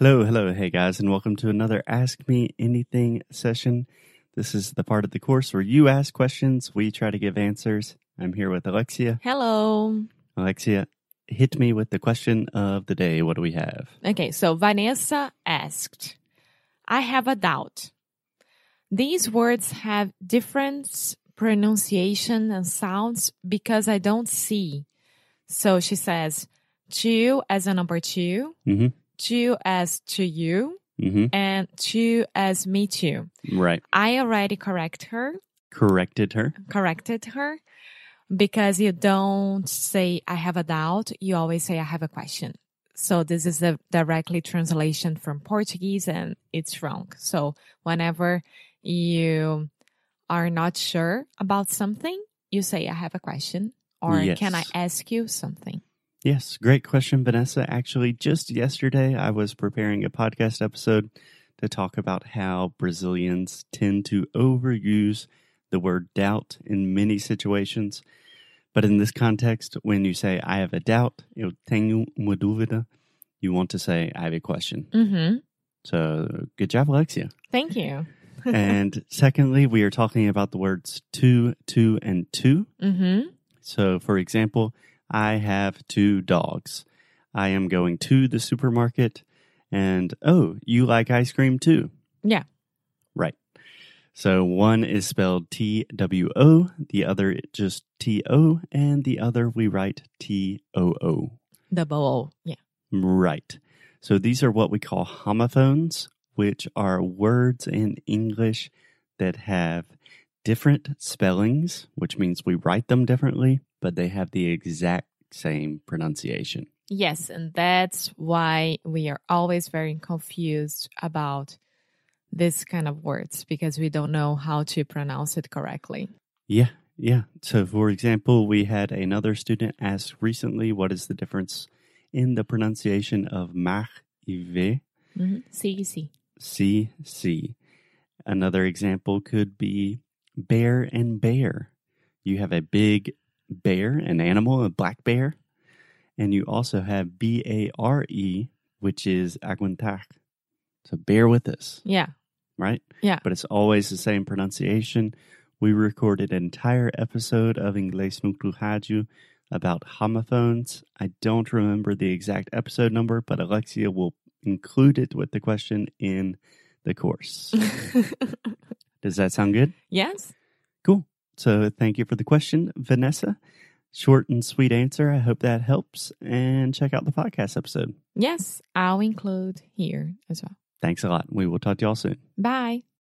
Hello, hello, hey guys, and welcome to another Ask Me Anything session. This is the part of the course where you ask questions, we try to give answers. I'm here with Alexia. Hello. Alexia, hit me with the question of the day. What do we have? Okay, so Vanessa asked, I have a doubt. These words have different pronunciation and sounds because I don't see. So she says, two as a number 2 Mm-hmm. Two as to you, Mm-hmm. and two as me too. Right. I already correct her, Corrected her. corrected her because you don't say I have a doubt, you always say I have a question. So this is a directly translation from Portuguese and it's wrong. So whenever you are not sure about something, you say I have a question or can I ask you something? Yes, great question, Vanessa. Actually, just yesterday, I was preparing a podcast episode to talk about how Brazilians tend to overuse the word doubt in many situations. But in this context, when you say, I have a doubt, eu tenho uma dúvida, you want to say, I have a question. Mhm. So good job, Alexia. Thank you. and secondly, we are talking about the words to, to, and to. Mhm. So, for example, I have two dogs. I am going to the supermarket, and oh, you like ice cream too? Yeah. Right. So, one is spelled T W O, the other just T O, and the other we write T O O. Double O. Yeah. Right. So, these are what we call homophones, which are words in English that have different spellings, which means we write them differently, but they have the exact same pronunciation. Yes, and that's why we are always very confused about this kind of words because we don't know how to pronounce it correctly. Yeah, yeah. So, for example, we had another student ask recently what is the difference in the pronunciation of mar y ve, Mm-hmm. See, see. c, c. Another example could be bear and bear. You have a big bear, an animal, a black bear, and you also have B A R E, which is aguantar. So, bear with us. Yeah. right? Yeah. But it's always the same pronunciation. We recorded an entire episode of Inglês no Rádio about homophones. I don't remember the exact episode number, but Alexia will include it with the question in the course. Does that sound good? yes. Cool. So thank you for the question, Vanessa. Short and sweet answer. I hope that helps. And check out the podcast episode. Yes. I'll include here as well. Thanks a lot. We will talk to y'all soon. Bye.